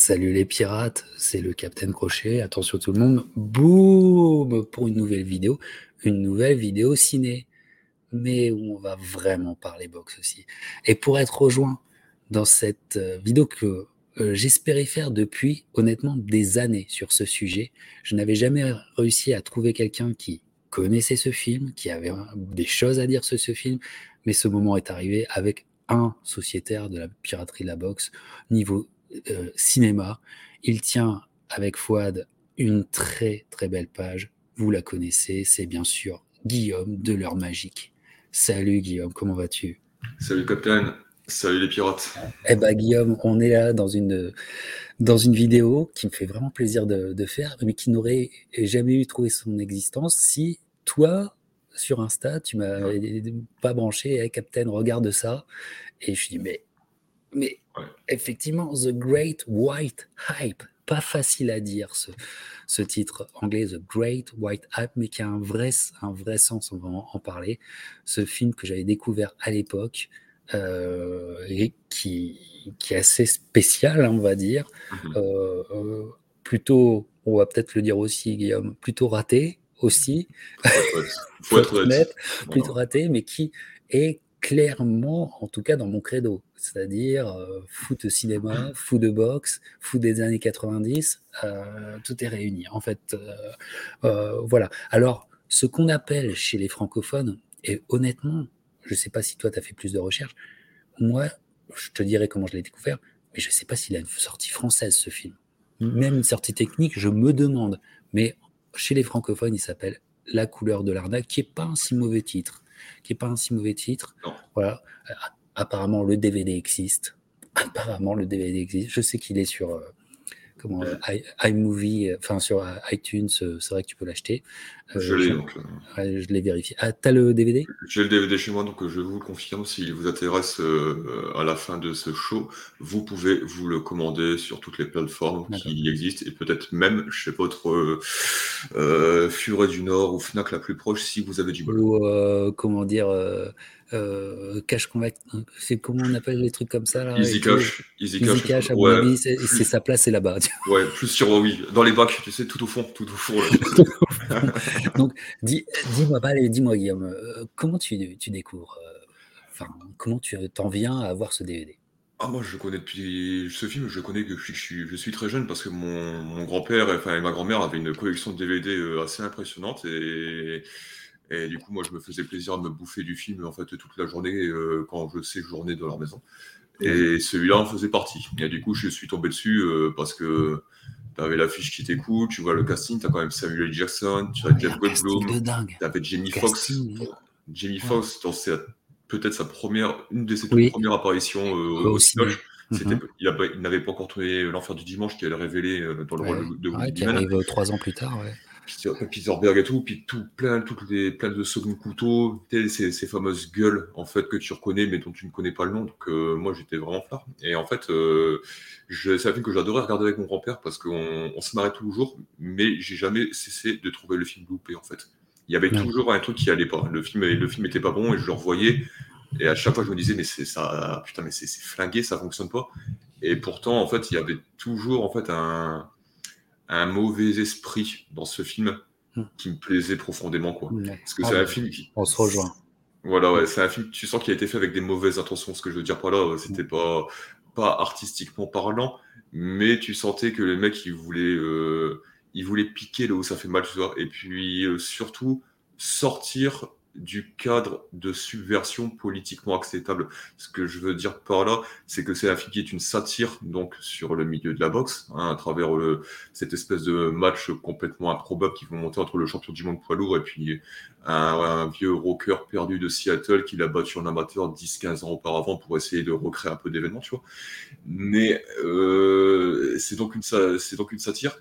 Salut les pirates, c'est le Capitaine Crochet. Attention tout le monde, boum pour une nouvelle vidéo, une nouvelle vidéo ciné, mais où on va vraiment parler boxe aussi. Et pour être rejoint dans cette euh, vidéo que euh, j'espérais faire depuis honnêtement des années sur ce sujet, je n'avais jamais réussi à trouver quelqu'un qui connaissait ce film, qui avait des choses à dire sur ce film, mais ce moment est arrivé avec un sociétaire de la piraterie de la boxe niveau euh, cinéma. Il tient avec Fouad une très très belle page. Vous la connaissez, c'est bien sûr Guillaume de l'heure magique. Salut Guillaume, comment vas-tu? Salut Captain, salut les pirates. Eh ben Guillaume, on est là dans une dans une vidéo qui me fait vraiment plaisir de, de faire, mais qui n'aurait jamais eu trouvé son existence si toi sur Insta tu m'as pas branché, hey, Captain regarde ça, et je dis mais mais effectivement, The Great White Hype, pas facile à dire ce, ce, titre anglais, The Great White Hype, mais qui a un vrai, un vrai sens, on va en, parler. Ce film que j'avais découvert à l'époque, euh, et qui, qui, est assez spécial, on va dire. Mm-hmm. euh, euh, plutôt, on va peut-être le dire aussi, Guillaume, plutôt raté aussi. Faut être honnête. Plutôt raté, mais qui est clairement, en tout cas dans mon credo, c'est-à-dire euh, foot cinéma, foot de boxe, foot des années 90, euh, tout est réuni. En fait, euh, voilà. Alors, ce qu'on appelle chez les francophones, et honnêtement, je ne sais pas si toi tu as fait plus de recherches, moi, je te dirais comment je l'ai découvert, mais je ne sais pas s'il a une sortie française ce film. Même une sortie technique, je me demande. Mais chez les francophones, il s'appelle La couleur de l'arnaque, qui n'est pas un si mauvais titre qui est pas un si mauvais titre. Voilà. Apparemment, le DVD existe. Apparemment, le DVD existe. Je sais qu'il est sur euh, comment iMovie, enfin sur iTunes, euh, c'est vrai que tu peux l'acheter. Euh, je l'ai donc. je l'ai vérifié. Ah, t'as le DVD J'ai le DVD chez moi, donc je vous le confirme. S'il vous intéresse à la fin de ce show, vous pouvez vous le commander sur toutes les plateformes qui existent et peut-être même chez votre Furet du Nord ou Fnac la plus proche si vous avez du bol. Ou comment dire euh, cash convect, c'est comment on appelle les trucs comme ça là Easy Cash, Easy, Cash, à mon avis, c'est sa place, c'est là-bas. Ouais, plus sur oui, dans les bacs, tu sais, tout au fond, tout au fond. Donc, dis-moi, dis dis-moi Guillaume, euh, comment tu, tu découvres, euh, comment tu t'en viens à avoir ce DVD ah, moi, je connais depuis ce film, je connais que je suis, je suis très jeune parce que mon, mon grand-père, enfin, et ma grand-mère avaient une collection de DVD assez impressionnante et et du coup, moi, je me faisais plaisir de me bouffer du film en fait toute la journée euh, quand je séjournais dans leur maison. Et celui-là en faisait partie. Et du coup, je suis tombé dessus euh, parce que tu avais l'affiche qui était cool, tu vois le casting, tu as quand même Samuel Jackson, tu as Jeff Goldblum, tu avais Jamie Foxx. Jamie Foxx, c'est peut-être sa première, une de ses premières apparitions euh, au cinéma. Mhm. Il, n'avait pas encore trouvé L'Enfer du Dimanche qui allait révéler dans le rôle de Woody Qui arrive trois ans plus tard, Peterberg et tout, puis tout plein, toutes les, plein de second couteaux, ces, ces fameuses gueules en fait que tu reconnais mais dont tu ne connais pas le nom. Donc euh, moi j'étais vraiment fort. Et en fait, euh, c'est un film que j'adorais regarder avec mon grand-père parce qu'on on se marrait toujours, mais j'ai jamais cessé de trouver le film loupé en fait. Il y avait toujours un truc qui allait pas. Le film, le film était pas bon et je le revoyais. Et à chaque fois, je me disais, mais c'est ça, putain, mais c'est flingué, ça fonctionne pas. Et pourtant, en fait, il y avait toujours en fait un, un mauvais esprit dans ce film hmm. qui me plaisait profondément. Quoi. Parce que c'est ah un film qui. On se rejoint. Voilà, ouais, c'est un film, tu sens qu'il a été fait avec des mauvaises intentions. Ce que je veux dire par là, c'était hmm. pas, pas artistiquement parlant, mais tu sentais que les mecs, ils voulaient, euh, ils voulaient piquer là où ça fait mal, tu vois. Et puis, euh, surtout, sortir du cadre de subversion politiquement acceptable. Ce que je veux dire par là, c'est que c'est un film qui est une satire donc sur le milieu de la boxe, hein, à travers le, cette espèce de match complètement improbable qui vont monter entre le champion du monde poids lourd et puis un, vieux rocker perdu de Seattle qui l'a battu en amateur 10-15 ans auparavant pour essayer de recréer un peu d'événements, tu vois. Mais euh, c'est donc une donc une satire,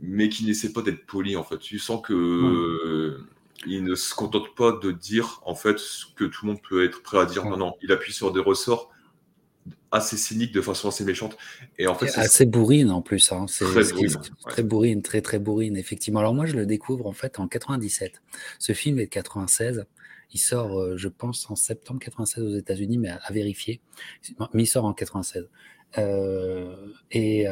mais qui n'essaie pas d'être poli en fait. Tu sens que il ne se contente pas de dire en fait ce que tout le monde peut être prêt à dire. Non, non, il appuie sur des ressorts assez cyniques de façon assez méchante. Et en fait, c'est assez bourrine en plus. Hein. C'est très, bourrine, très bourrine, très très bourrine, effectivement. Alors moi, je le découvre en fait en 97. Ce film est de 96. Il sort, euh, je pense, en septembre 96 aux États-Unis, mais à, vérifier. Mais il sort en 96. et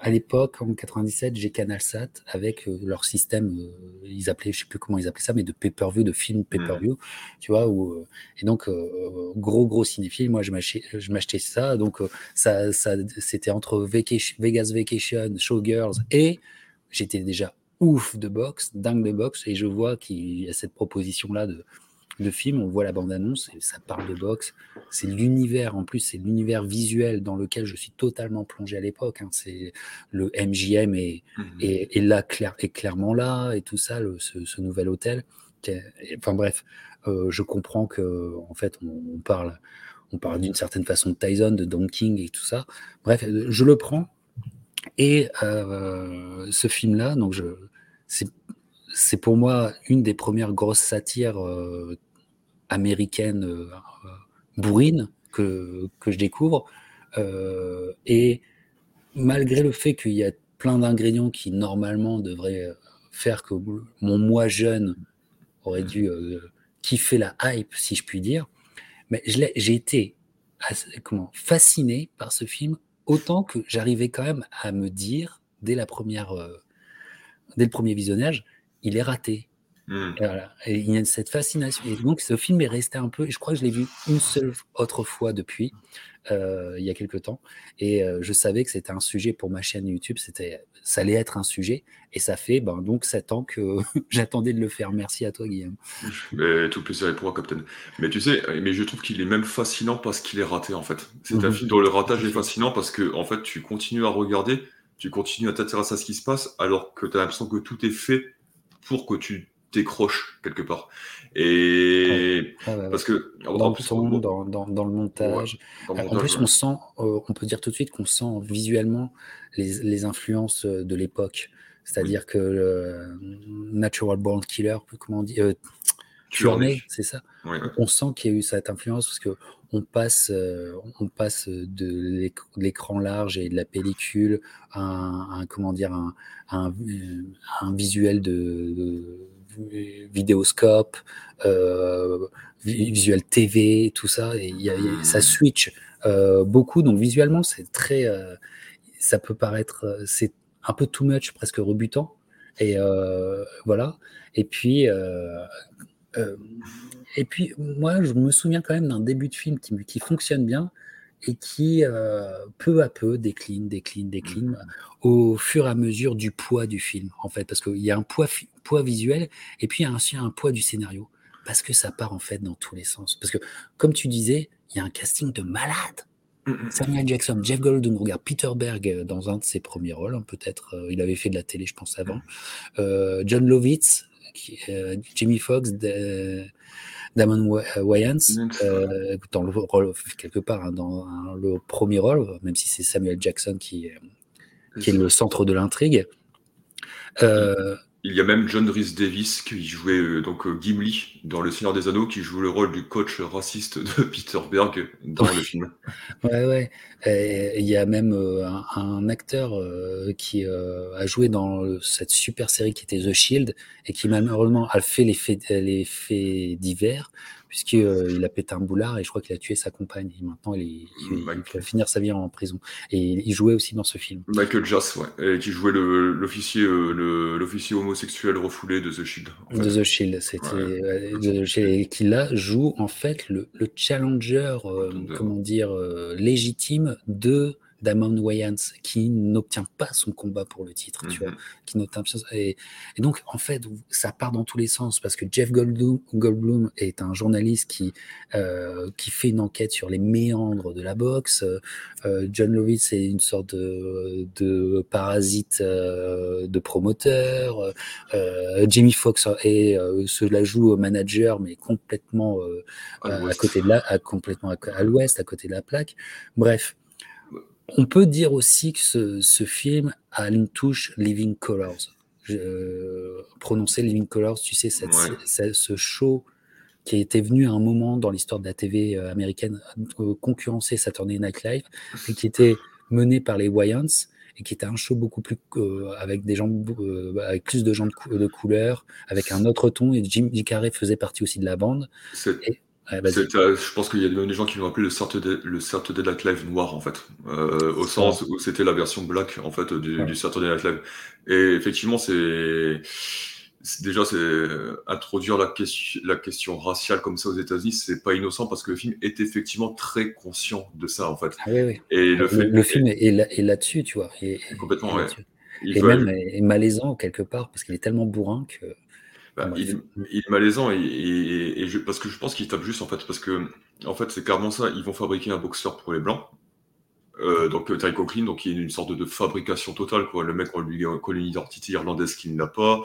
à l'époque, en 97, j'ai CanalSat avec euh, leur système, euh, ils appelaient, je sais plus comment ils appelaient ça, mais de pay-per-view, de film pay-per-view, mmh. tu vois, où, euh, et donc, gros, gros cinéphile, moi, je m'achetais ça, donc, ça, ça c'était entre Vegas Vacation, Showgirls, et j'étais déjà ouf de boxe, dingue de boxe, et je vois qu'il y a cette proposition-là de, de film, on voit la bande-annonce et ça parle de boxe. C'est l'univers, en plus, c'est l'univers visuel dans lequel je suis totalement plongé à l'époque. Hein. C'est le MJM et, mmh et, là, clair, est clairement là et tout ça, ce, nouvel hôtel. Enfin bref, euh, je comprends que en fait, on, parle, on parle d'une certaine façon de Tyson, de Don King et tout ça. Bref, je le prends. Et euh, ce film-là, donc je, c'est pour moi une des premières grosses satires euh, américaine euh, bourrine que, que je découvre. Euh, et malgré le fait qu'il y a plein d'ingrédients qui normalement devraient faire que mon moi jeune aurait dû euh, kiffer la hype, si je puis dire, mais j'ai été comment, fasciné par ce film, autant que j'arrivais quand même à me dire, dès, la première, dès le premier visionnage, il est raté. Mmh. Et, il y a cette fascination. Et donc, ce film est resté un peu. Je crois que je l'ai vu une seule autre fois depuis, euh, il y a quelques temps. Et euh, je savais que c'était un sujet pour ma chaîne YouTube. C'était, ça allait être un sujet. Et ça fait ben, donc sept ans que j'attendais de le faire. Merci à toi, Guillaume. Mais, tout plaisir pour moi, Captain. Mais tu sais, mais je trouve qu'il est même fascinant parce qu'il est raté, en fait. C'est un mmh film dont le ratage est fascinant parce que, en fait, tu continues à regarder, tu continues à t'intéresser à ce qui se passe, alors que tu as l'impression que tout est fait pour que tu décroche quelque part. Et parce que dans, plus, le dans, dans, le montage, en plus on sent, euh, on peut dire tout de suite qu'on sent visuellement les, les influences euh, de l'époque. C'est-à-dire que le Natural Born Killer, comment on dit, euh, c'est ça. On sent qu'il y a eu cette influence parce que on passe, euh, on passe de l'écran large et de la pellicule à un, comment dire, un, un, un visuel de vidéoscope, euh, visuel TV, tout ça, et y a, ça switch euh, beaucoup. Donc visuellement, c'est très, euh, ça peut paraître, c'est un peu too much, presque rebutant. Et voilà. Et puis, et puis, moi, je me souviens quand même d'un début de film qui, qui fonctionne bien et qui peu à peu décline, décline, décline mmh. au fur et à mesure du poids du film, en fait, parce qu'il y a un poids, poids visuel et puis il y a aussi un poids du scénario, parce que ça part en fait dans tous les sens. Parce que, comme tu disais, il y a un casting de malade. Mmh, mmh. Samuel Jackson, Jeff Goldblum, regarde Peter Berg dans un de ses premiers rôles, hein, peut-être, il avait fait de la télé, je pense, avant. John Lovitz, qui, Jamie Foxx, Damon euh, Wayans, euh, dans le rôle, quelque part, hein, dans le premier rôle, même si c'est Samuel Jackson qui, qui est le centre de l'intrigue. Euh, il y a même John Rhys Davis qui jouait euh, donc euh, Gimli dans Le Seigneur des Anneaux, qui joue le rôle du coach raciste de Peter Berg dans le film. Ouais, ouais. il y a même euh, un, acteur qui a joué dans cette super série qui était The Shield et qui malheureusement a fait les les faits divers puisqu'il euh, a pété un boulard et je crois qu'il a tué sa compagne. Et maintenant, il, va finir sa vie en prison. Et il jouait aussi dans ce film. Michael Jass, ouais, et qui jouait l'officier euh, l'officier homosexuel refoulé de The Shield. De The Shield, c'était qui là joue en fait le, challenger, euh, comment dire, légitime de Damon Wayans qui n'obtient pas son combat pour le titre, tu vois, mhm. qui n'obtient et, et, donc en fait ça part dans tous les sens parce que Jeff Goldblum, Goldblum est un journaliste qui euh, qui fait une enquête sur les méandres de la boxe. Euh, John Lovitz est une sorte de, de parasite euh, de promoteur. Jamie Foxx et cela joue au manager mais complètement à, côté de la, à, complètement à l'ouest, à côté de la plaque. Bref. On peut dire aussi que ce, film a une touche Living Colors. Euh, prononcer Living Colors, tu sais, ce show qui était venu à un moment dans l'histoire de la TV euh, américaine euh, concurrencer Saturday Night Live, et qui était mené par les Wayans et qui était un show beaucoup plus avec des gens avec plus de gens de, couleur, avec un autre ton et Jim Carrey faisait partie aussi de la bande. Je pense qu'il y a même des gens qui l'ont appelé le Saturday, le Saturday Night Live noir, en fait. Euh, au sens où c'était la version black, en fait, du, du Saturday Night Live. Et effectivement, c'est déjà c'est introduire la question, la question raciale comme ça aux États-Unis, c'est pas innocent parce que le film est effectivement très conscient de ça en fait. Ah oui, oui. Et le, le, film est, là-dessus, tu vois. Et, complètement, ouais. et même est malaisant quelque part parce qu'il est tellement bourrin que. Bah, il, est malaisant et, je, parce que je pense qu'il tape juste en fait parce que en fait c'est carrément ça. Ils vont fabriquer un boxeur pour les blancs euh, donc Terry Coughlin, donc il y a une sorte de, fabrication totale. Quoi. Le mec, on lui colle une identité irlandaise qu'il n'a pas.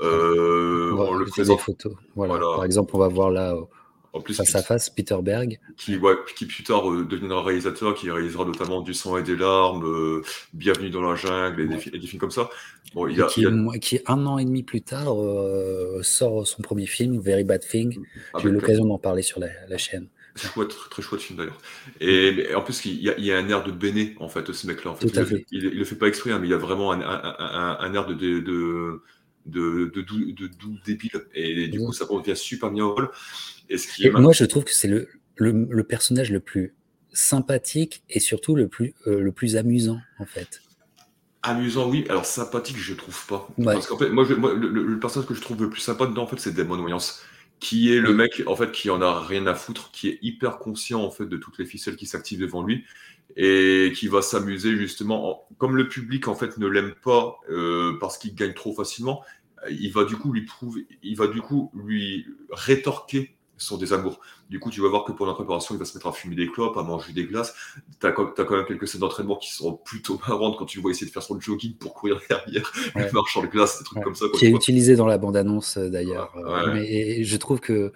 Euh, on, le présente. Des photos. Voilà. Par exemple, on va voir là en plus, face à face Peter Berg. Qui, ouais, qui plus tard euh, deviendra réalisateur, qui réalisera notamment Du sang et des larmes, euh, Bienvenue dans la jungle et, des, films comme ça. Bon, il a, qui, qui, un an et demi plus tard, sort son premier film, Very Bad Thing. J'ai eu l'occasion d'en parler sur la, la chaîne. Chouette, très chouette film d'ailleurs. Et, en plus, il y, a, il y, a, un air de béné, en fait, ce mec-là. En fait. il, le le fait pas exprès, hein, mais il y a vraiment un, un, un air de, de, de, de, de doux, débile. Et du coup, ça revient super bien au rôle. Et, ce qui est moi, je trouve que c'est le, le, le, personnage le plus sympathique et surtout le plus, euh, le plus amusant, en fait. Amusant, oui. Alors, sympathique, je trouve pas. Parce qu'en fait, moi, je, moi le, le, personnage que je trouve le plus sympa dedans, en fait, c'est Damon Wayans qui est le mec en fait qui en a rien à foutre, qui est hyper conscient en fait de toutes les ficelles qui s'activent devant lui et qui va s'amuser justement, comme le public en fait ne l'aime pas euh, parce qu'il gagne trop facilement, il va du coup lui prouver, il va du coup lui rétorquer son désamour. Du coup, tu vas voir que pour la préparation, il va se mettre à fumer des clopes, à manger des glaces. Tu as, quand même quelques scènes d'entraînement qui sont plutôt marrantes quand tu le vois essayer de faire son jogging pour courir derrière, ouais. marchant de glace, des trucs comme ça. qui est utilisé dans la bande-annonce euh, d'ailleurs. Euh, mais je trouve que,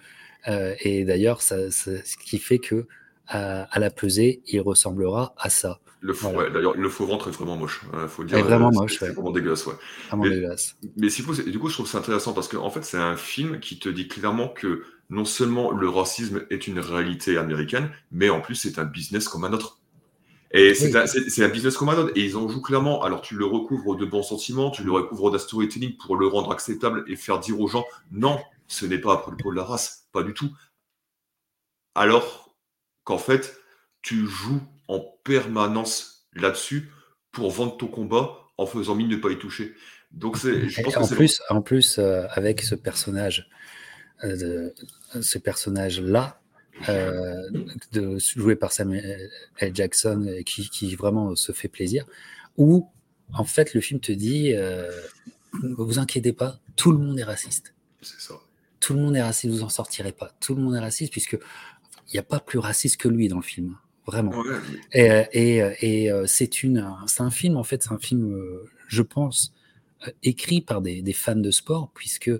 euh, et d'ailleurs, ça, ce qui fait que à, la pesée, il ressemblera à ça. Le faux, d'ailleurs, le faux ventre est vraiment moche. Il faut dire. Est vraiment moche, C'est vraiment dégueulasse, ouais. Vraiment mais, dégueulasse. Mais du coup, je trouve c'est intéressant parce qu'en en fait, c'est un film qui te dit clairement que non seulement le racisme est une réalité américaine, mais en plus c'est un business comme un autre. Et c'est un, business comme un autre. Et ils en jouent clairement. Alors tu le recouvres de bons sentiments, tu le recouvres storytelling pour le rendre acceptable et faire dire aux gens non, ce n'est pas à propos de la race, pas du tout. Alors qu'en fait, tu joues en permanence là-dessus pour vendre ton combat en faisant mine de ne pas y toucher. Donc c'est, je pense en, plus, en plus, euh, avec ce personnage euh, de ce personnage-là, euh, de, joué par Samuel L. Jackson, qui, qui, vraiment se fait plaisir, où en fait le film te dit vous inquiétez pas, tout le monde est raciste. C'est ça. Tout le monde est raciste, vous en sortirez pas. Tout le monde est raciste, puisque il n'y a pas plus raciste que lui dans le film, vraiment. Et, et, et c'est une, c'est un film en fait, c'est un film, je pense, écrit par des, des, fans de sport, puisque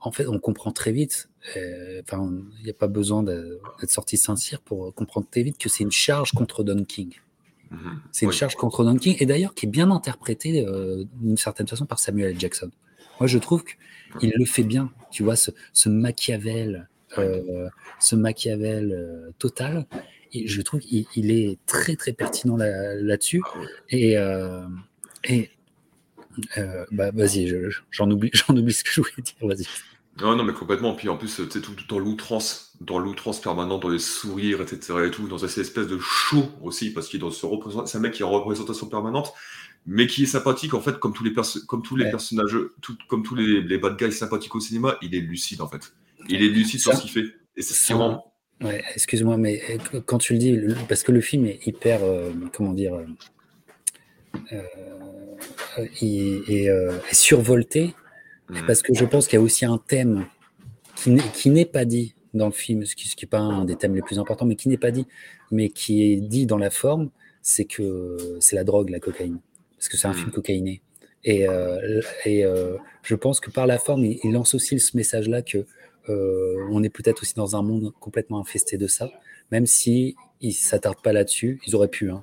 en fait, on comprend très vite, euh, enfin, il n'y a pas besoin d'être sorti Saint-Cyr pour comprendre très vite que c'est une charge contre Don King. Mhm. C'est une charge contre Don King, et d'ailleurs qui est bien interprétée euh, d'une certaine façon par Samuel L. Jackson. Moi, je trouve qu'il le fait bien, tu vois, ce, Machiavel, euh, ce Machiavel total. Je trouve qu'il est très très pertinent là-dessus. et, et bah, vas-y, j'en oublie, j'en oublie ce que je voulais dire. Vas-y. Non, non, mais complètement. Puis en plus, c'est tout, dans l'outrance, dans l'outrance permanente, dans les sourires, etc. et tout, dans cette espèce de show aussi, parce qu'il représente, c'est un mec qui a une représentation permanente, mais qui est sympathique, en fait, comme tous les, comme tous les personnages, tout, comme tous les, les, bad guys sympathiques au cinéma, il est lucide, en fait. Il est lucide sur ce qu'il fait. Et c'est vraiment. Ouais, excuse-moi, mais euh, quand tu le dis, parce que le film est hyper, euh, comment dire, euh, est, est survolté Mm. Parce que je pense qu'il y a aussi un thème qui n'est pas dit dans le film, ce qui n'est pas un des thèmes les plus importants, mais qui n'est pas dit, mais qui est dit dans la forme, c'est que c'est la drogue, la cocaïne. Parce que c'est un mm. film cocaïné. Et, et je pense que par la forme, il, lance aussi ce message-là que euh, on est peut-être aussi dans un monde complètement infesté de ça, même si ils s'attardent pas là-dessus, ils auraient pu. Hein.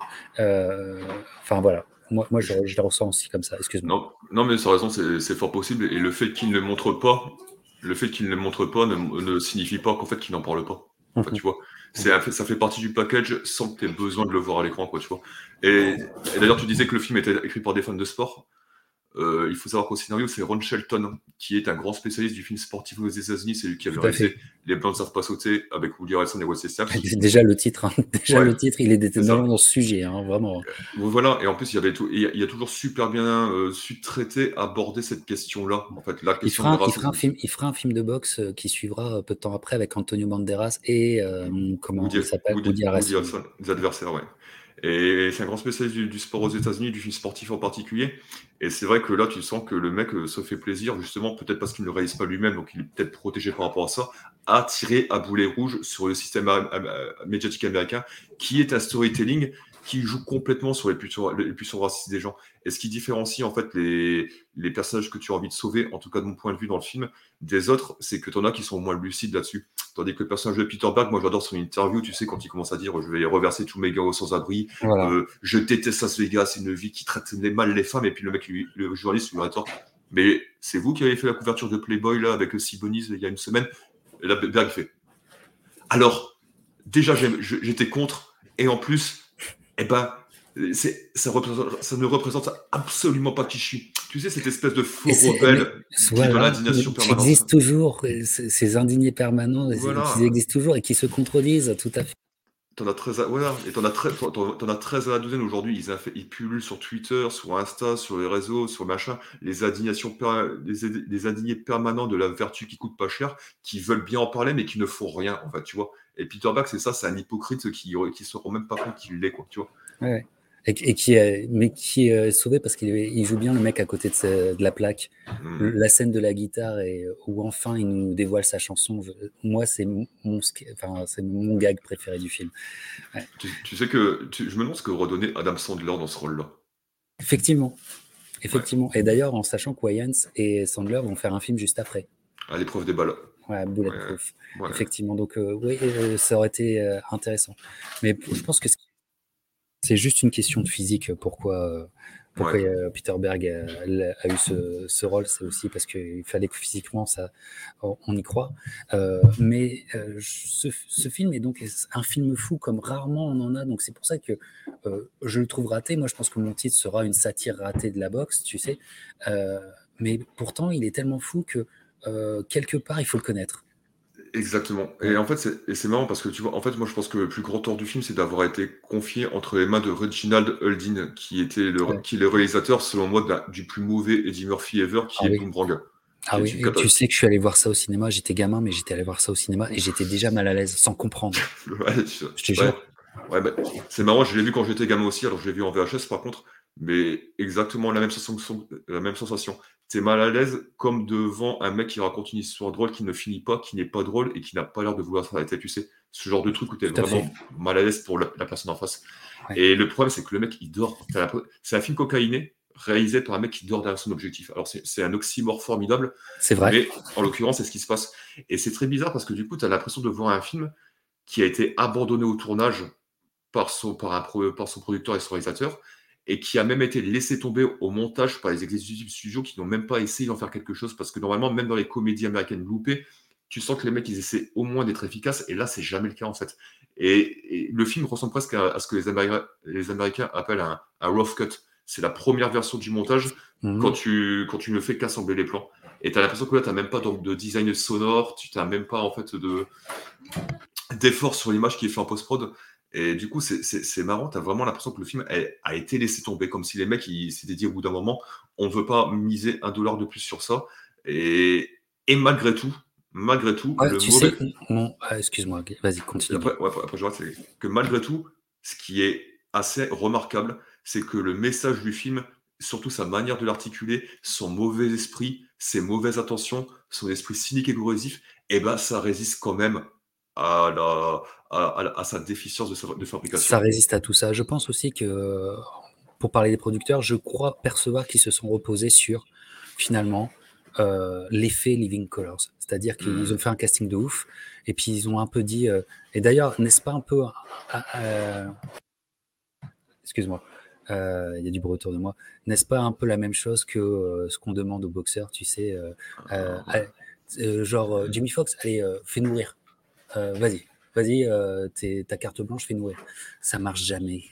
Enfin voilà, moi, moi je, je, ressens aussi comme ça, excuse-moi. Non, non, mais sans raison, c'est fort possible. Et le fait qu'il ne le montre pas, le fait qu'il ne le montre pas ne, ne signifie pas qu'en fait qu'il n'en parle pas. Mhm. tu vois. Ça fait partie du package sans que tu aies besoin de le voir à l'écran, quoi, tu vois. Et, et d'ailleurs, tu disais que le film était écrit par des fans de sport. Euh, il faut savoir qu'au scénario, c'est Ron Shelton, qui est un grand spécialiste du film sportif aux États-Unis. C'est lui qui avait réalisé Les Blancs ne savent pas sauter avec Woody Harrelson et Wesley Snipes. Déjà le titre, hein. déjà le titre, il est déterminant dans ce sujet, hein, vraiment. Euh, voilà, et en plus, il, y avait tout, il, a, toujours super bien euh, su traiter, aborder cette question-là. En fait, la question il, fera, il, fera un film, il fera un film de boxe qui suivra peu de temps après avec Antonio Banderas et comment il s'appelle? Woody, Harrelson. Les adversaires, ouais. Et c'est un grand spécialiste du, sport aux États-Unis, du film sportif en particulier. Et c'est vrai que là, tu sens que le mec euh, se fait plaisir, justement, peut-être parce qu'il ne réalise pas lui-même, donc il est peut-être protégé par rapport à ça, à tirer à boulet rouge sur le système médiatique américain, qui est un storytelling qui joue complètement sur les puissants, les racistes des gens. Et ce qui différencie en fait les, les, personnages que tu as envie de sauver, en tout cas de mon point de vue dans le film, des autres, c'est que tu en as qui sont moins lucides là-dessus. Tandis que le personnage de Peter Berg, moi j'adore son interview, tu sais, quand il commence à dire je vais reverser tous mes gars au sans-abri, euh, je déteste Las Vegas, c'est une vie qui traite mal les femmes, et puis le mec, le journaliste lui rétorque mais c'est vous qui avez fait la couverture de Playboy là avec Siboney il y a une semaine. Et là, Berg fait. Alors, déjà j'étais contre, et en plus, eh ben, ça, ça, ne représente absolument pas qui je suis. Tu sais, cette espèce de faux rebelle qui dans l'indignation permanente. Qui existe toujours, ces indignés permanents, qui existent toujours et qui se contredisent tout à fait. T'en as 13 à, voilà, et t'en as, 13, en as 13 à la douzaine aujourd'hui. Ils, ils, pullulent sur Twitter, sur Insta, sur les réseaux, sur machin, les indignations, les, les, indignés permanents de la vertu qui coûte pas cher, qui veulent bien en parler, mais qui ne font rien, en fait, tu vois. Et Peter Bach, c'est ça, c'est un hypocrite qui ne se rend même pas compte qu'il l'est, quoi, tu vois. Ouais. Et, qui est, mais qui est sauvé parce qu'il il joue bien le mec à côté de, de la plaque. Hmm. La scène de la guitare et où enfin il nous dévoile sa chanson. Moi, c'est mon, enfin, c'est mon gag préféré du film. Tu, sais que je me demande ce que redonnait Adam Sandler dans ce rôle-là. Effectivement, effectivement. Et d'ailleurs, en sachant que Wayans et Sandler vont faire un film juste après. À l'épreuve des balles. Ouais, Bulletproof. Effectivement. Donc, euh, oui, euh, ça aurait été euh, intéressant. Mais je pense que c'est juste une question de physique. Pourquoi, pourquoi Peter Berg a, eu ce, rôle C'est aussi parce qu'il fallait que physiquement, ça, on y croit. mais ce, ce, film est donc un film fou comme rarement on en a. Donc, c'est pour ça que je le trouve raté. Moi, je pense que mon titre sera une satire ratée de la boxe, tu sais. mais pourtant, il est tellement fou que euh, quelque part, il faut le connaître. Exactement. Et en fait, c'est marrant parce que tu vois, en fait, moi, je pense que le plus grand tort du film, c'est d'avoir été confié entre les mains de Reginald Huldin, qui était le, qui est le réalisateur, selon moi, du plus mauvais Eddie Murphy ever, qui ah est Boomerang. Ah oui, tu sais que je suis allé voir ça au cinéma. J'étais gamin, mais j'étais allé voir ça au cinéma et j'étais déjà mal à l'aise, sans comprendre. ouais, je te jure. Ouais, bah, c'est marrant, je l'ai vu quand j'étais gamin aussi, alors je l'ai vu en VHS par contre, mais exactement la même sensation. La même sensation t'es mal à l'aise comme devant un mec qui raconte une histoire drôle qui ne finit pas, qui n'est pas drôle et qui n'a pas l'air de vouloir faire la tête, tu sais. Ce genre de truc où t'es vraiment mal à l'aise pour la, personne en face. Et le problème, c'est que le mec, il dort. C'est un film cocaïné réalisé par un mec qui dort derrière son objectif. Alors, c'est un oxymore formidable. C'est vrai. Mais en l'occurrence, c'est ce qui se passe. Et c'est très bizarre parce que du coup, tu as l'impression de voir un film qui a été abandonné au tournage par son, par un, par son producteur et son réalisateur et qui a même été laissé tomber au montage par les exécutifs studios qui n'ont même pas essayé d'en faire quelque chose parce que normalement, même dans les comédies américaines loupées, tu sens que les mecs ils essaient au moins d'être efficaces et là c'est jamais le cas en fait. Et, le film ressemble presque à, ce que les, les Américains appellent un, rough cut. C'est la première version du montage mhm. quand, tu, quand tu ne fais qu'assembler les plans. Et tu as l'impression que là, tu n'as même pas donc, de design sonore, tu n'as même pas en fait de d'effort sur l'image qui est fait en post-prod. Et du coup, c'est marrant, tu as vraiment l'impression que le film a, été laissé tomber, comme si les mecs s'étaient dit au bout d'un moment, on ne veut pas miser un dollar de plus sur ça. Et, et malgré tout, malgré tout, le tu sais, ah, excuse-moi, vas-y, continue. Après, après, je vois que malgré tout, ce qui est assez remarquable, c'est que le message du film, surtout sa manière de l'articuler, son mauvais esprit, ses mauvaises intentions, son esprit cynique et corrosif, eh ben, ça résiste quand même à, la, à, sa déficience de, fabrication. Ça résiste à tout ça. Je pense aussi que, pour parler des producteurs, je crois percevoir qu'ils se sont reposés sur, finalement, euh, l'effet Living Colors. C'est-à-dire qu'ils mmh. ont fait un casting de ouf, et puis ils ont un peu dit. Euh, et d'ailleurs, n'est-ce pas un peu. Euh, excuse-moi. Il y a du bruit autour de moi. N'est-ce pas un peu la même chose que ce qu'on demande aux boxeurs, tu sais, ah. genre Jimmy Fox, allez, fais nourrir. Euh, vas-y, vas-y, euh, ta carte blanche, fais nourrir. Ça marche jamais.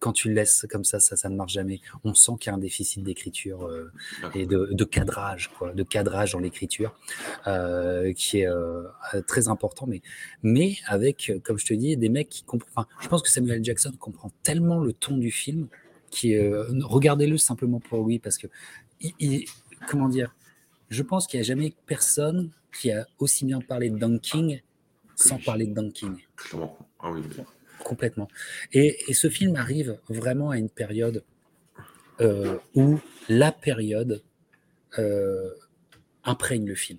quand tu le laisses comme ça, ça, ça ne marche jamais. On sent qu'il y a un déficit d'écriture euh, et de, cadrage, quoi, de cadrage dans l'écriture, euh, qui est très important. Mais, mais avec, comme je te dis, des mecs qui comprennent. je pense que Samuel Jackson comprend tellement le ton du film qui, regardez-le simplement pour lui, parce que, comment dire, je pense qu'il n'y a jamais personne qui a aussi bien parlé de Dunking sans parler de Dunking. Ah oui, Complètement. Et, ce film arrive vraiment à une période euh, où la période euh, imprègne le film.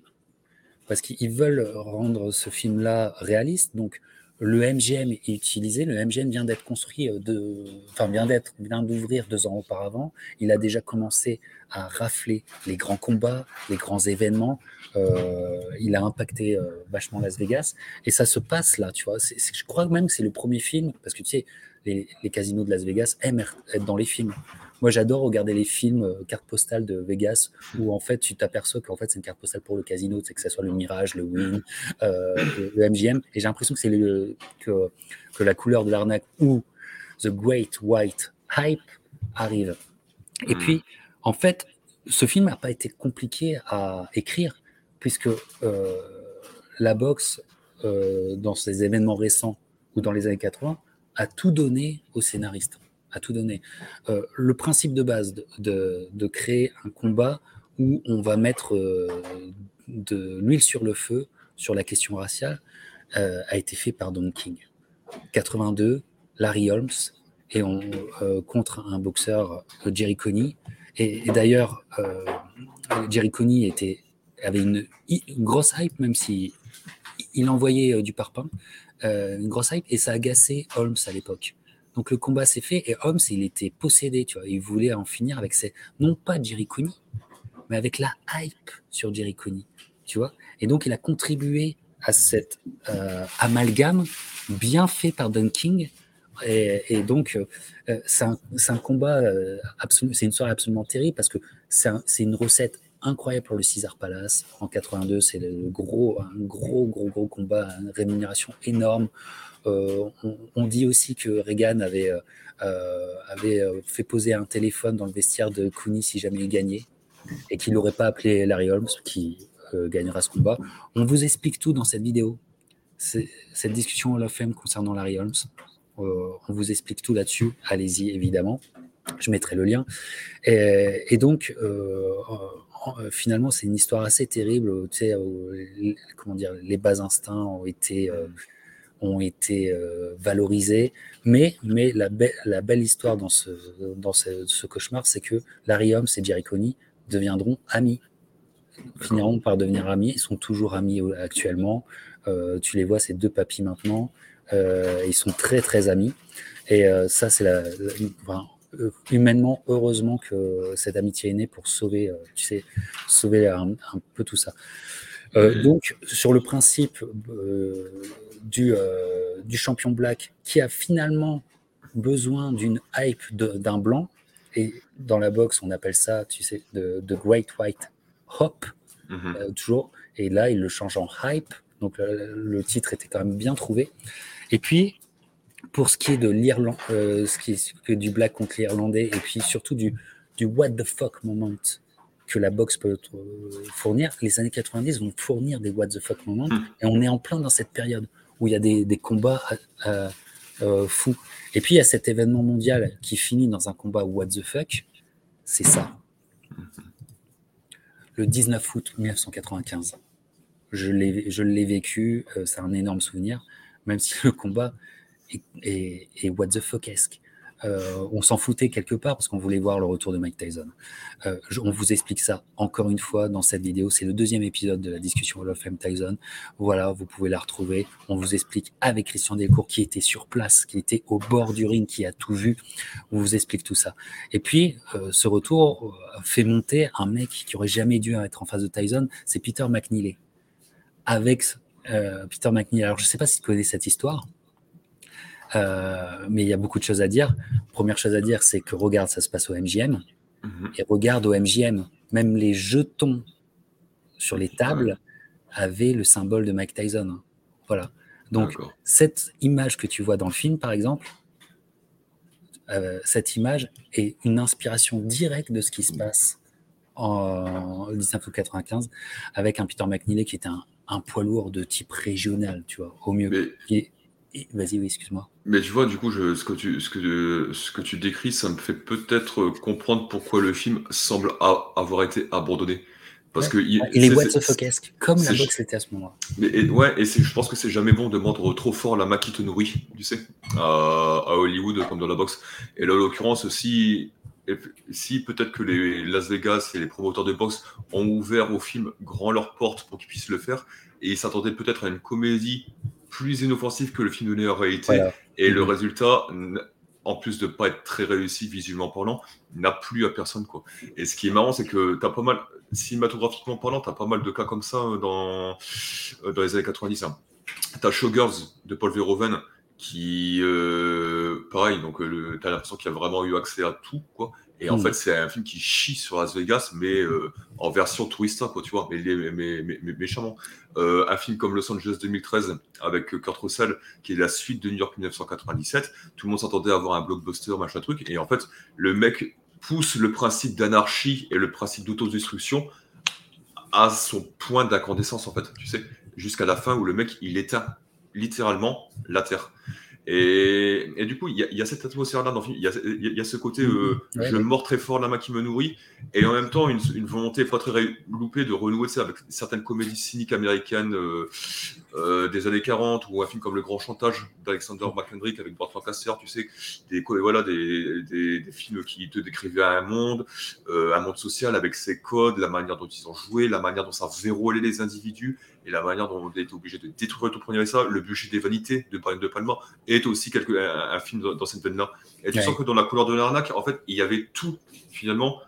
Parce qu'ils veulent rendre ce film-là réaliste. Donc, le MGM est utilisé. Le MGM vient d'être construit, euh, de, enfin vient d'être, vient d'ouvrir deux ans auparavant. Il a déjà commencé à rafler les grands combats, les grands événements. Euh, il a impacté euh, vachement Las Vegas et ça se passe là, tu vois. je crois même que c'est le premier film parce que tu sais, les, les, casinos de Las Vegas aiment être dans les films. Moi, j'adore regarder les films euh, cartes postales de Vegas où en fait tu t'aperçois qu'en fait c'est une carte postale pour le casino, c'est que ce soit le Mirage, le Win, euh, le, MGM. Et j'ai l'impression que c'est le, que, que la couleur de l'arnaque ou The Great White Hype arrive. Et hmm. puis, en fait, ce film n'a pas été compliqué à écrire puisque euh, la boxe, euh, dans ses événements récents ou dans les années 80, a tout donné aux scénaristes à tout donner. Euh, le principe de base de, créer un combat où on va mettre euh, de l'huile sur le feu sur la question raciale euh, a été fait par Don King. 82, Larry Holmes et on contre un boxeur Jerry Coney. Et, d'ailleurs, Jerry Coney avait une, grosse hype, même si il envoyait du parpaing, une grosse hype, et ça agaçait Holmes à l'époque. Donc le combat s'est fait et Holmes, il était possédé, tu vois. Il voulait en finir avec ses, non pas Jerry mais avec la hype sur Jerry tu vois. Et donc il a contribué à cet euh, amalgame bien fait par Dunking. Et, et donc euh, c'est un, combat euh, c'est une soirée absolument terrible parce que c'est une recette incroyable pour le Caesar Palace en 82. C'est le gros, un gros, gros, gros combat, une rémunération énorme. Euh, on, dit aussi que Reagan avait, euh, euh, fait poser un téléphone dans le vestiaire de Cooney si jamais il gagnait et qu'il n'aurait pas appelé Larry Holmes qui gagnera ce combat. On vous explique tout dans cette vidéo. Cette discussion Hall of Fame concernant Larry Holmes. on vous explique tout là-dessus. Allez-y, évidemment. Je mettrai le lien. Et, donc, finalement, c'est une histoire assez terrible. Comment dire, les bas instincts ont été ont été euh, valorisés. Mais, mais la, la, belle histoire dans ce, dans ce, cauchemar, c'est que Larry Holmes et Jerry Coney deviendront amis, finiront par devenir amis. Ils sont toujours amis euh, actuellement. Euh, tu les vois, ces deux papis maintenant. ils sont très, très amis. Et ça, c'est la, humainement, heureusement que cette amitié est née pour sauver, tu sais, sauver un, un peu tout ça. donc, sur le principe, euh, du champion black qui a finalement besoin d'une hype d'un blanc. Et dans la boxe, on appelle ça, tu sais, de, Great White Hop, mhm. euh, toujours. Et là, il le change en hype. Donc le, titre était quand même bien trouvé. Et puis, pour ce qui est de l'Irlande, euh, ce qui est du black contre l'Irlandais, et puis surtout du, du what the fuck moment que la boxe peut fournir, les années 90 vont fournir des what the fuck moments. Mhm. Et on est en plein dans cette période où il y a des, combats euh, euh, fous. Et puis il y a cet événement mondial qui finit dans un combat what the fuck, c'est ça. Le 19 août 1995. Je l'ai vécu, euh, c'est un énorme souvenir, même si le combat est, est, what the fuck-esque. Euh, on s'en foutait quelque part parce qu'on voulait voir le retour de Mike Tyson. Euh, on vous explique ça encore une fois dans cette vidéo. C'est le deuxième épisode de la discussion Hall of Tyson. Voilà, vous pouvez la retrouver. On vous explique avec Christian Delcourt qui était sur place, qui était au bord du ring, qui a tout vu. On vous explique tout ça. Et puis, euh, ce retour fait monter un mec qui aurait jamais dû être en face de Tyson, c'est Peter McNeely. Avec Peter McNeely. Alors, je ne sais pas si tu connais cette histoire. Euh, mais il y a beaucoup de choses à dire. Première chose à dire, c'est que regarde, ça se passe au MGM. Mhm. Et regarde au MGM, même les jetons sur les tables avaient le symbole de Mike Tyson. Voilà. Donc, cette image que tu vois dans le film, par exemple, euh, cette image est une inspiration directe de ce qui se passe en 1995 avec un Peter McNeely qui était un, poids lourd de type régional, tu vois, au mieux. Vas-y, oui, excuse-moi. Mais tu vois, du coup, ce, que tu, ce, que, ce que tu décris, ça me fait peut-être comprendre pourquoi le film semble avoir été abandonné. Parce que il, est, what the comme la boxe était à ce moment-là. Mais ouais, et je pense que c'est jamais bon de mordre trop fort la main qui te nourrit, tu sais, à, Hollywood comme dans la boxe. Et là, en l'occurrence, si, si peut-être que les Las Vegas et les promoteurs de boxe ont ouvert au film grand leurs portes pour qu'ils puissent le faire, et ils s'attendaient peut-être à une comédie plus inoffensive que le film donnait en réalité, et le mhm. résultat en plus de pas être très réussi visuellement parlant, n'a plus à personne. Quoi. Et ce qui est marrant, c'est que tu as pas mal, cinématographiquement parlant, tu as pas mal de cas comme ça euh, dans, euh, dans les années 90. Hein. Tu as Showgirls de Paul Verhoeven, qui, euh, pareil, donc tu as l'impression qu'il a vraiment eu accès à tout, quoi. Et en mm. fait, c'est un film qui chie sur Las Vegas, mais euh, en version tourista, quoi, tu vois, mais, mais, mais, méchamment. Euh, un film comme Los Angeles 2013 avec Kurt Russell, qui est la suite de New York 1997. Tout le monde s'attendait à avoir un blockbuster, machin truc. Et en fait, le mec pousse le principe d'anarchie et le principe d'autodestruction à son point d'incandescence, en fait, tu sais, jusqu'à la fin où le mec, il éteint littéralement la Terre. Et, et, du coup, il y, y, a cette atmosphère-là dans le film. Il y, y a, ce côté, euh, je mords très fort la main qui me nourrit, et en même temps, une, une volonté pas très loupée de renouer ça avec certaines comédies cyniques américaines euh, euh, des années 40, ou un film comme Le Grand Chantage d'Alexander McKendrick avec Burt Lancaster, tu sais, des, voilà, des, des, des films qui te décrivaient un monde, euh, un monde social avec ses codes, la manière dont ils ont joué, la manière dont ça verrouillé les individus, et la manière dont on été obligé de détruire tout premier ça, le budget des vanités de de Palma est aussi quelque, un, film dans, cette veine-là. Et tu sens que dans la couleur de l'arnaque, en fait, il y avait tout finalement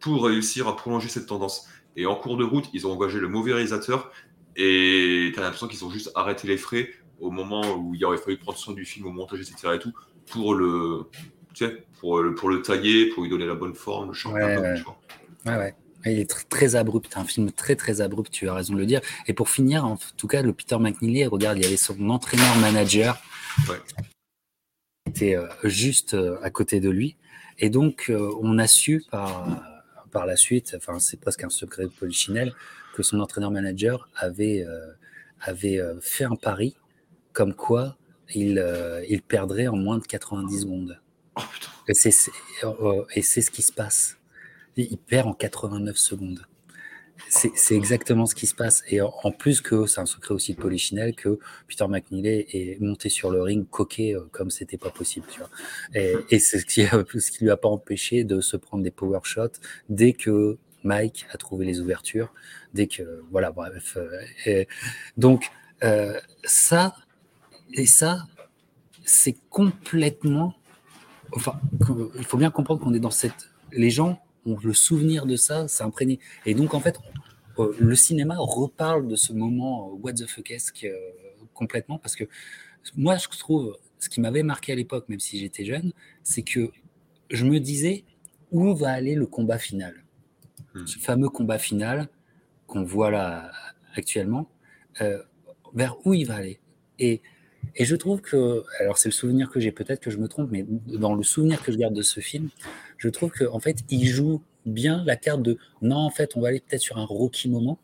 pour réussir à prolonger cette tendance. Et en cours de route, ils ont engagé le mauvais réalisateur et tu as l'impression qu'ils ont juste arrêté les frais au moment où il aurait fallu prendre soin du film au montage, etc. et tout, pour le, tu sais, pour, le, pour le tailler, pour lui donner la bonne forme, le changer ouais, ouais. Il est très, abrupt, un film très très abrupt, tu as raison de le dire. Et pour finir, en tout cas, le Peter McNeely, regarde, il y avait son entraîneur-manager qui était euh, juste euh, à côté de lui. Et donc, euh, on a su par, par la suite, enfin, c'est presque un secret de polichinelle, que son entraîneur-manager avait, avait fait un pari comme quoi il, il perdrait en moins de 90 secondes. Oh, et c'est ce qui se passe il perd en 89 secondes. C'est exactement ce qui se passe. Et en plus que c'est un secret aussi de Polichinelle que Peter McNeely est monté sur le ring coquet euh, comme c'était pas possible. Et, c'est ce qui, ce qui lui a pas empêché de se prendre des power shots dès que Mike a trouvé les ouvertures. Dès que voilà, bref. Euh, donc euh, ça et ça, c'est complètement. Enfin, il faut bien comprendre qu'on est dans cette. Les gens le souvenir de ça, c'est imprégné. Et donc, en fait, euh, le cinéma reparle de ce moment euh, what the fuck-esque euh, complètement, parce que moi, je trouve, ce qui m'avait marqué à l'époque, même si j'étais jeune, c'est que je me disais où va aller le combat final? Hmm. Ce fameux combat final qu'on voit là actuellement, vers où il va aller? Et, et je trouve que, alors c'est le souvenir que j'ai, peut-être que je me trompe, mais dans le souvenir que je garde de ce film, je trouve qu'en en fait, il joue bien la carte de non, en fait, on va aller peut-être sur un Rocky moment.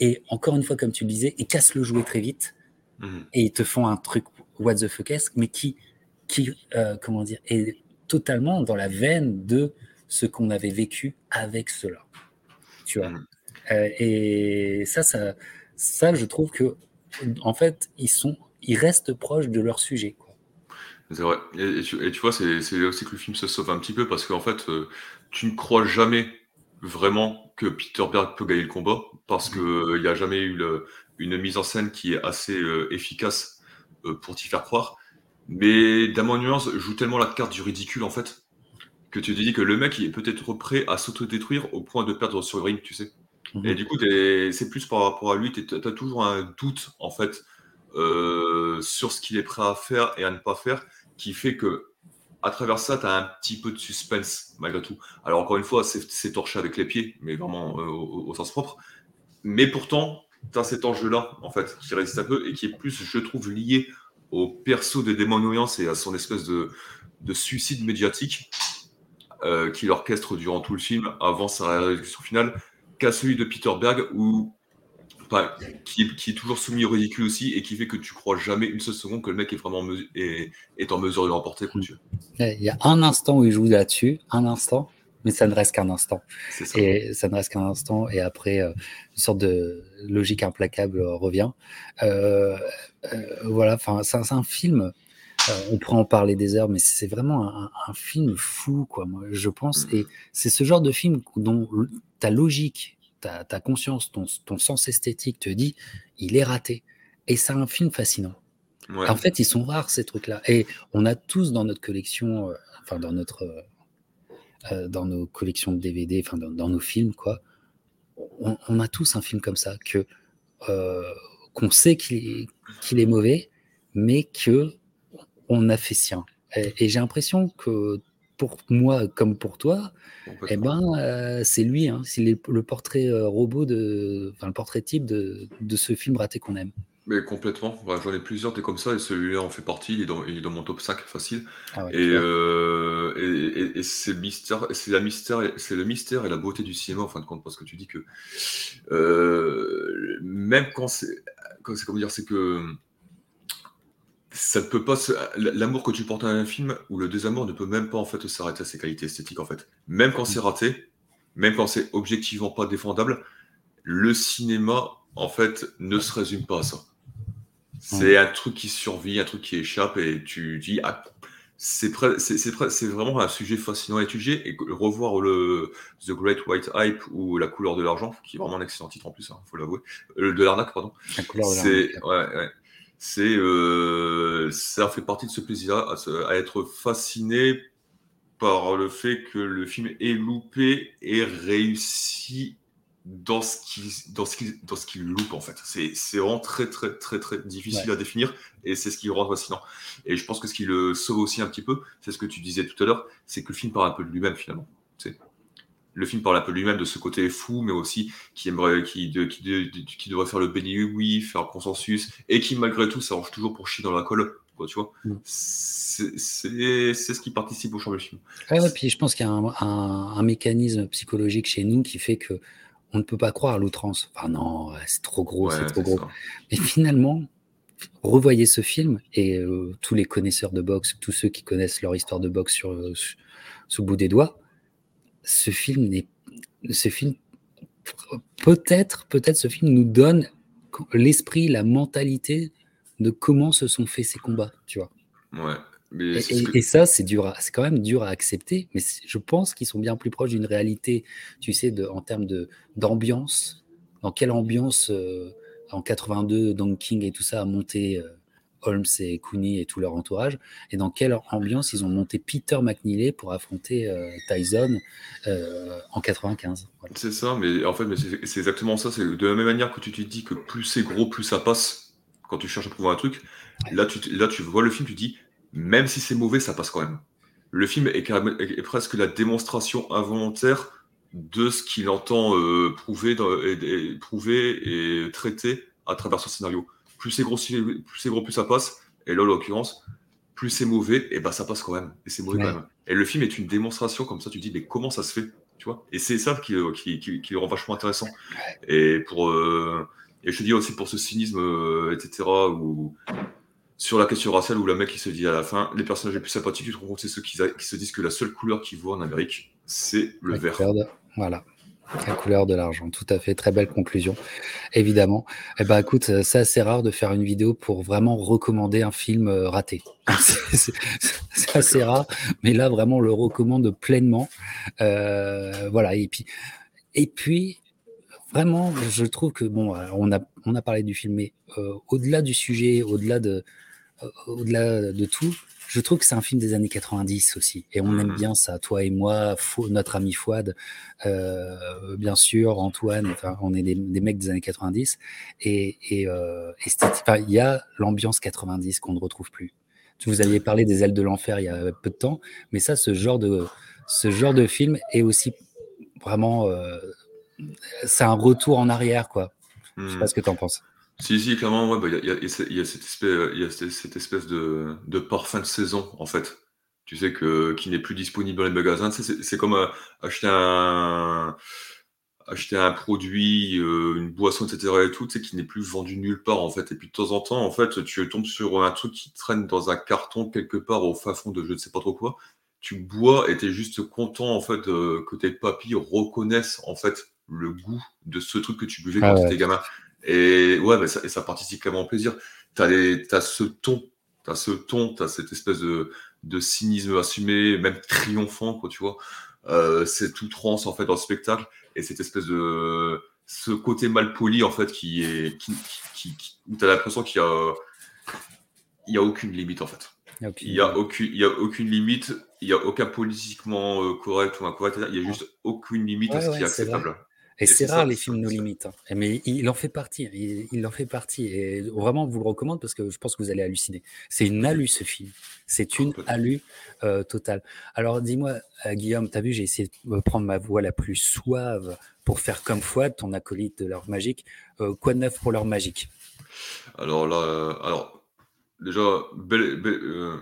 Et encore une fois, comme tu le disais, ils cassent le jouet très vite mhm. et ils te font un truc what the fuck mais qui, qui euh, comment dire, est totalement dans la veine de ce qu'on avait vécu avec cela. Tu vois. Mhm. Euh, et ça, ça, ça, je trouve que, en fait, ils sont, ils restent proches de leur sujet. C'est vrai. Et, tu, vois, c'est aussi que le film se sauve un petit peu parce qu'en fait, euh, tu ne crois jamais vraiment que Peter Berg peut gagner le combat parce qu'il n'y a jamais eu une mise en scène qui est assez euh, efficace euh, pour t'y faire croire. Mais Damon Nuance joue tellement la carte du ridicule en fait que tu te dis que le mec est peut-être prêt à s'autodétruire au point de perdre sur le ring, tu sais. Mhm. Et du coup, c'est plus par rapport à lui, tu as toujours un doute en fait sur ce qu'il est prêt à faire et à ne pas faire qui fait que à travers ça, tu as un petit peu de suspense malgré tout. Alors encore une fois, c'est torché avec les pieds, mais vraiment euh, au, sens propre. Mais pourtant, tu as cet enjeu-là, en fait, qui résiste un peu et qui est plus, je trouve, lié au perso de Damon Wayans et à son espèce de, de suicide médiatique euh, qu'il orchestre durant tout le film avant sa réalisation finale qu'à celui de Peter Berg où qui, qui, est toujours soumis au ridicule aussi et qui fait que tu crois jamais une seule seconde que le mec est vraiment est, est en mesure de remporter Il y a un instant où il joue là-dessus, un instant, mais ça ne reste qu'un instant. Et ça ne reste qu'un instant, et après, euh, une sorte de logique implacable revient. Euh, euh, voilà, enfin, c'est un, film. On pourrait en parler des heures, mais c'est vraiment un, film fou, quoi. Moi, je pense, et c'est ce genre de film dont ta logique, ta, ta conscience, ton, ton, sens esthétique te dit, il est raté. Et c'est un film fascinant. En fait, ils sont rares ces trucs-là, et on a tous dans notre collection, enfin dans notre euh, dans nos collections de DVD, enfin dans, nos films, quoi. On, a tous un film comme ça que euh, qu'on sait qu'il est, mauvais, mais que on a fait sien. Et, j'ai l'impression que pour moi comme pour toi, eh ben euh, c'est lui, hein, c'est le portrait robot de, enfin le portrait type de, de ce film raté qu'on aime. Mais complètement. J'en ai plusieurs des comme ça et celui-là en fait partie. Il est dans, il est dans mon top 5 facile. Ah euh, et, et, c'est le mystère, c'est la mystère, c'est le mystère et la beauté du cinéma en fin de compte parce que tu dis que euh, même quand c'est, c'est comment dire, c'est que ça ne peut pas l'amour que tu portes à un film ou le désamour ne peut même pas en fait s'arrêter à ses qualités esthétiques en fait. Même quand c'est raté, même quand c'est objectivement pas défendable, le cinéma en fait ne se résume pas à ça. C'est un truc qui survit, un truc qui échappe, et tu dis, ah, c'est vraiment un sujet fascinant à étudier. Et revoir le The Great White Hype ou La couleur de l'argent, qui est vraiment un excellent titre en plus, il hein, faut l'avouer. Euh, de l'arnaque, pardon. Ouais, ouais. C'est, euh, ça fait partie de ce plaisir à, à, être fasciné par le fait que le film est loupé et réussi dans ce qui dans ce qui dans ce qui loupe en fait. C'est c'est vraiment très très très très difficile à définir et c'est ce qui le rend fascinant. Et je pense que ce qui le sauve aussi un petit peu, c'est ce que tu disais tout à l'heure, c'est que le film parle un peu de lui-même finalement. Le film parle un peu lui-même de ce côté fou, mais aussi qui aimerait, qui, de, qui, qui devrait faire le béni oui, faire le consensus, et qui malgré tout s'arrange toujours pour chier dans la colle, quoi, tu vois. Mm. C'est ce qui participe au charme du film. Ouais, puis je pense qu'il y a un, un, mécanisme psychologique chez nous qui fait que on ne peut pas croire à l'outrance. Enfin non, c'est trop gros, c'est trop gros. Mais finalement, revoyez ce film et euh, tous les connaisseurs de boxe, tous ceux qui connaissent leur histoire de boxe sur, euh, sous bout des doigts, ce film n'est, ce film peut-être, peut-être ce film nous donne l'esprit, la mentalité de comment se sont faits ces combats, tu vois. Ouais et, ça, c'est dur, c'est quand même dur à accepter, mais je pense qu'ils sont bien plus proches d'une réalité, tu sais, de, en termes de d'ambiance. Dans quelle ambiance euh, en 82, Don King et tout ça a monté euh, Holmes et Cooney et tout leur entourage, et dans quelle ambiance ils ont monté Peter McNeely pour affronter euh, Tyson en 95. C'est ça, mais en fait, c'est exactement ça. C'est de la même manière que tu te dis que plus c'est gros, plus ça passe. Quand tu cherches à prouver un truc, là, tu, là, tu vois le film, tu dis même si c'est mauvais, ça passe quand même. Le film est, presque la démonstration involontaire de ce qu'il entend euh, prouver, prouver et traiter à travers son scénario. Plus c'est gros, plus c'est gros, plus ça passe. Et là, en l'occurrence, plus c'est mauvais, et ben ça passe quand même. Et c'est mauvais quand même. Et le film est une démonstration comme ça. Tu dis, mais comment ça se fait, tu vois? Et c'est ça qui, qui, qui, le rend vachement intéressant. Et pour euh, et je te dis aussi pour ce cynisme, euh, etc. Où sur la question raciale où le mec il se dit à la fin les personnages les plus sympathiques tu te rends compte c'est ceux qui, se disent que la seule couleur qu'ils voient en Amérique c'est le vert voilà la couleur de l'argent tout à fait. Très belle conclusion évidemment. Eh ben écoute c'est assez rare de faire une vidéo pour vraiment recommander un film euh, raté. C'est assez rare mais là vraiment on le recommande pleinement. Euh, voilà. Et puis et puis vraiment, je trouve que bon, on a on a parlé du film, mais euh, au-delà du sujet, au-delà de euh, au-delà de tout, je trouve que c'est un film des années 90 aussi. Et on aime mmh. bien ça, toi et moi, notre ami Fouad, euh, bien sûr, Antoine, enfin, on est des, mecs des années 90. Et il euh, y a l'ambiance 90 qu'on ne retrouve plus. Vous aviez parlé des ailes de l'enfer il y a peu de temps, mais ça, ce genre de, ce genre de film est aussi vraiment. c'est un retour en arrière, quoi. Je sais pas ce que tu en penses. Si, si, clairement, ouais, bah, il y, a, y, a, y, a, cette espèce, y a cette espèce de, de parfum de saison, en fait. Tu sais, que, qui n'est plus disponible dans les magasins. C'est comme euh, acheter un acheter un produit, euh, une boisson, etc. et tout, tu sais, qui n'est plus vendu nulle part, en fait. Et puis, de temps en temps, en fait, tu tombes sur un truc qui traîne dans un carton quelque part au fin fond de je ne sais pas trop quoi. Tu bois et tu es juste content, en fait, que tes papilles reconnaissent, en fait, le goût de ce truc que tu buvais ah quand tu étais gamin. Et ouais, ça, et ça participe clairement au plaisir. Tu as, as, ce ton, tu as ce ton, tu as cette espèce de, de, cynisme assumé, même triomphant, quoi, tu vois. Euh, c'est tout trans, en fait, dans le spectacle. Et cette espèce de. Ce côté mal poli, en fait, qui est. Qui, qui, où tu as l'impression qu'il y a. Il n'y a aucune limite, en fait. Il n'y a, aucune, il y a aucune limite, il n'y a aucun politiquement euh, correct ou incorrect, il n'y a juste aucune limite à ce qui est acceptable. Et, c'est rare les films nos limites. Hein. Mais il en fait partie. Il, en fait partie. Et vraiment, vous le recommande parce que je pense que vous allez halluciner. C'est une alu ce film. C'est une alu euh, totale. Alors dis-moi, euh, Guillaume, tu as vu, j'ai essayé de prendre ma voix la plus suave pour faire comme Fouad, ton acolyte de l'heure magique. Euh, quoi de neuf pour l'heure magique? Alors là, alors Déjà, euh,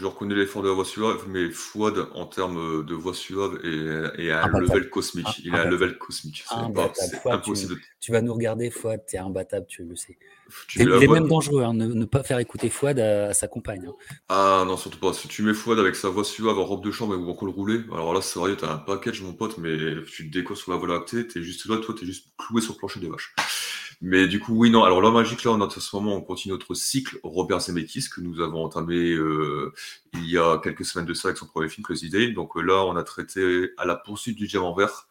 je reconnais l'effort de la voix suave, mais Fouad, en termes de voix suave, est, à un level cosmique. Il a un level cosmique. C'est impossible. Tu, vas nous regarder, Fouad, es imbattable, tu le sais. il est même dangereux, hein, ne, pas faire écouter Fouad à, sa compagne. Hein. Ah non, surtout pas. Si tu mets Fouad avec sa voix suave en robe de chambre ou en col roulé, alors là, c'est vrai, t'as un package, mon pote, mais tu te décos sur la voie lactée, t'es juste là, toi, t'es juste cloué sur le plancher des vaches. Mais du coup, oui, non. Alors, la magique, là, en ce moment, on continue notre cycle Robert Zemeckis que nous avons entamé euh, il y a quelques semaines de ça avec son premier film, Crazy Day. Donc euh, là, on a traité À la poursuite du diamant vert,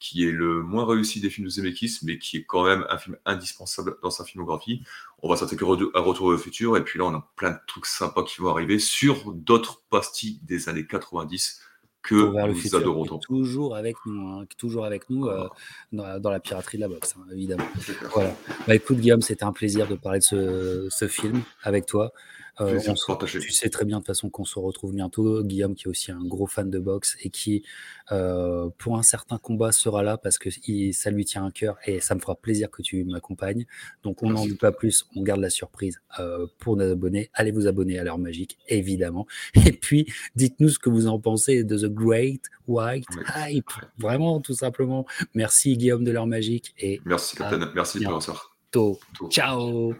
qui est le moins réussi des films de Zemeckis, mais qui est quand même un film indispensable dans sa filmographie. On va s'attaquer à Retour au futur, et puis là, on a plein de trucs sympas qui vont arriver sur d'autres pastilles des années 90 que Toujours avec nous, hein, toujours avec nous euh, dans, la piraterie de la boxe, hein, évidemment. Voilà. Bah, écoute, Guillaume, c'était un plaisir de parler de ce, ce film avec toi. Euh, tu sais très bien de toute façon qu'on se retrouve bientôt. Guillaume, qui est aussi un gros fan de boxe et qui, euh, pour un certain combat, sera là parce que ça lui tient à cœur et ça me fera plaisir que tu m'accompagnes. Donc, on n'en dit pas plus, on garde la surprise euh, pour nos abonnés. Allez vous abonner à l'heure magique, évidemment. Et puis, dites-nous ce que vous en pensez de The Great White Hype. Vraiment, tout simplement. Merci, Guillaume de l'heure magique. Et merci, Captain. Merci, professeur. Ciao.